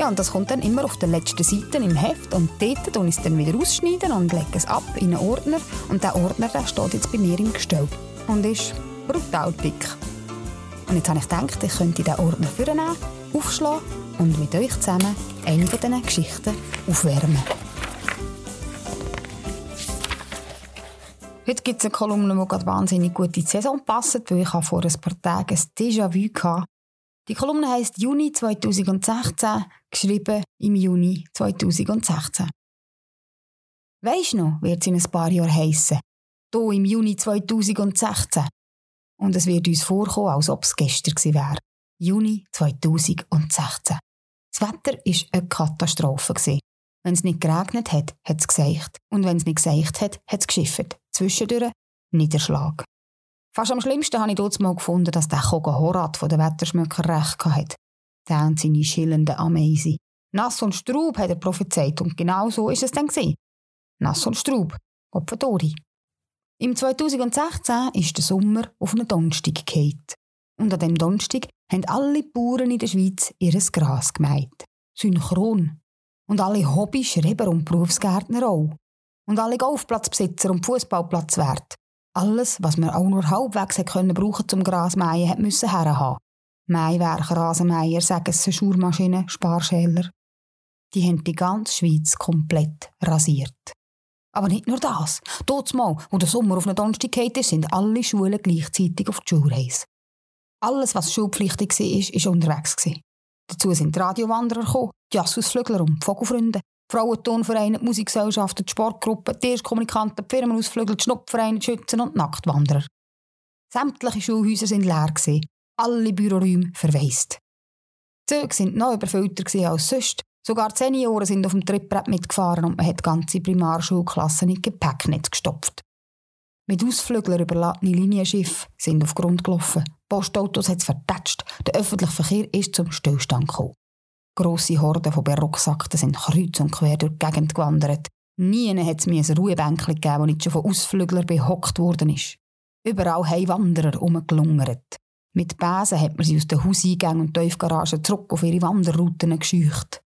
Ja, und das kommt dann immer auf der letzten Seite im Heft und dort und ich es dann wieder ausschneiden und lege es ab in einen Ordner und der Ordner der steht jetzt bei mir im Gestell und ist brutal dick. Und jetzt habe ich gedacht, ich könnte diesen Ordner vornehmen, aufschlagen und mit euch zusammen eine von diesen Geschichten aufwärmen. Heute gibt es eine Kolumne, die gerade wahnsinnig gut in die Saison passt, weil ich vor ein paar Tagen ein Déjà-vu hatte. Die Kolumne heisst Juni 2016, geschrieben im Juni 2016. Weisst noch, wird es in ein paar Jahren heissen? Hier im Juni 2016. Und es wird uns vorkommen, als ob es gestern gewesen wäre. Juni 2016. Das Wetter war eine Katastrophe. Wenn es nicht geregnet hat, hat es geseicht. Und wenn es nicht geseicht hat, hat es geschifft. Zwischendurch Niederschlag. Fast am schlimmsten habe ich dort mal gefunden, dass der Koga Horat von den Wetterschmöcker recht hatte. Der und seine schillenden Ameisen. Nass und Straub hat er prophezeit und genau so ist es dann. Nass und Straub. Opferdori. Im 2016 ist der Sommer auf einen Donnerstag gefallen. Und an dem Donnerstag haben alle Bauern in der Schweiz ihr Gras gemäht. Synchron. Und alle Hobby, Schreiber und Berufsgärtner auch. Und alle Golfplatzbesitzer und Fußballplatzwert. Alles, was man auch nur halbwegs können brauchen zum Grasmähen, hat müssen herhaben. Maiwerker, Rasenmäher, Sägessenschurmaschinen, Sparschäler. Die haben die ganze Schweiz komplett rasiert. Aber nicht nur das. Dort mal, wo der Sommer auf eine Donnerstag geht, sind alle Schulen gleichzeitig auf die Schulreise. Alles, was schulpflichtig war, war unterwegs. Dazu sind die Radiowanderer gekommen, die Jassusflügler und die Vogelfreunde, Frauentonvereine, die Musikgesellschaften, Sportgruppen, die Firmenausflügel, die Schnupfvereine, Schützen und Nacktwanderer. Sämtliche Schulhäuser waren leer, alle Büroräume verwaist. Die Züge waren noch überfüllter als sonst. Sogar die Senioren sind auf dem Trittbrett mitgefahren und man hat ganze Primarschulklassen in Gepäcknetz gestopft. Mit Ausflüglern überladene Linienschiffe sind auf Grund gelaufen. Postautos hat es vertätscht. Der öffentliche Verkehr ist zum Stillstand gekommen. Grosse Horden von Barocksackten sind kreuz und quer durch die Gegend gewandert. Nie hat es mir ein Ruhebänkchen gegeben, wo nicht schon von Ausflüglern behockt worden ist. Überall haben Wanderer herumgelungert. Mit Besen hat man sie aus den Hauseingängen und Tiefgaragen zurück auf ihre Wanderrouten gescheucht.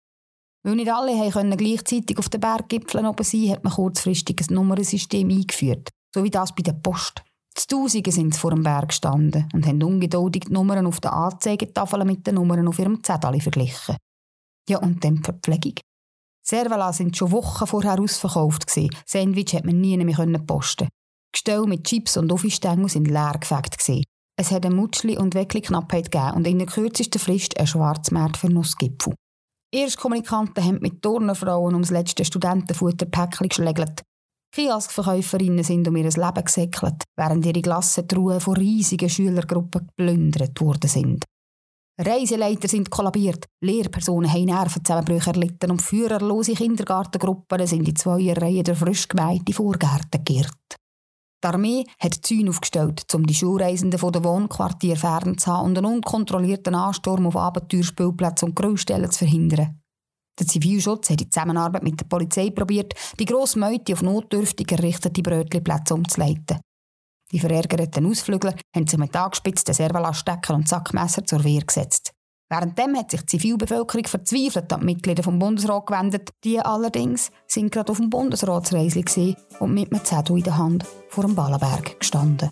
Weil nicht alle können gleichzeitig auf den Berggipfeln oben sein, hat man kurzfristig ein Nummernsystem eingeführt, so wie das bei der Post. Die Tausende sind vor dem Berg gestanden und haben ungeduldig die Nummern auf der Anzeigetafeln mit den Nummern auf ihrem Zettel verglichen. Ja, und dann die Verpflegung. Servala sind schon Wochen vorher ausverkauft. Sandwich hat man nie mehr posten. Gestell mit Chips und Offistängel sind leer gefegt. Es hat eine Mutschli- und Weckli-Knappheit gegeben und in der kürzesten Frist ein Schwarzmarkt für Nussgipfel. Erstkommunikanten haben mit Turnerfrauen ums letzte Studentenfutterpäckchen geschlägelt. Kioskverkäuferinnen sind um ihr Leben gesäckelt, während ihre Glassentruhen von riesigen Schülergruppen geplündert worden sind. Reiseleiter sind kollabiert, Lehrpersonen haben Nervenzusammenbrüche erlitten und führerlose Kindergartengruppen sind in zwei Reihen der frisch gemähten Vorgärten geirrt. Die Armee hat Zäune aufgestellt, um die Schulreisenden von den Wohnquartieren fernzuhalten und einen unkontrollierten Ansturm auf Abenteuerspielplätze und Grillstellen zu verhindern. Der Zivilschutz hat in Zusammenarbeit mit der Polizei probiert, die grosse Meute auf notdürftig errichtete Brötchenplätze umzuleiten. Die verärgerten Ausflügler haben sich mit angespitzten Servalastdecken und Sackmesser zur Wehr gesetzt. Währenddem hat sich die Zivilbevölkerung verzweifelt an die Mitglieder vom Bundesrat gewendet. Die allerdings sind gerade auf dem Bundesratsreisli und mit einem Zettel in der Hand vor dem Ballenberg gestanden.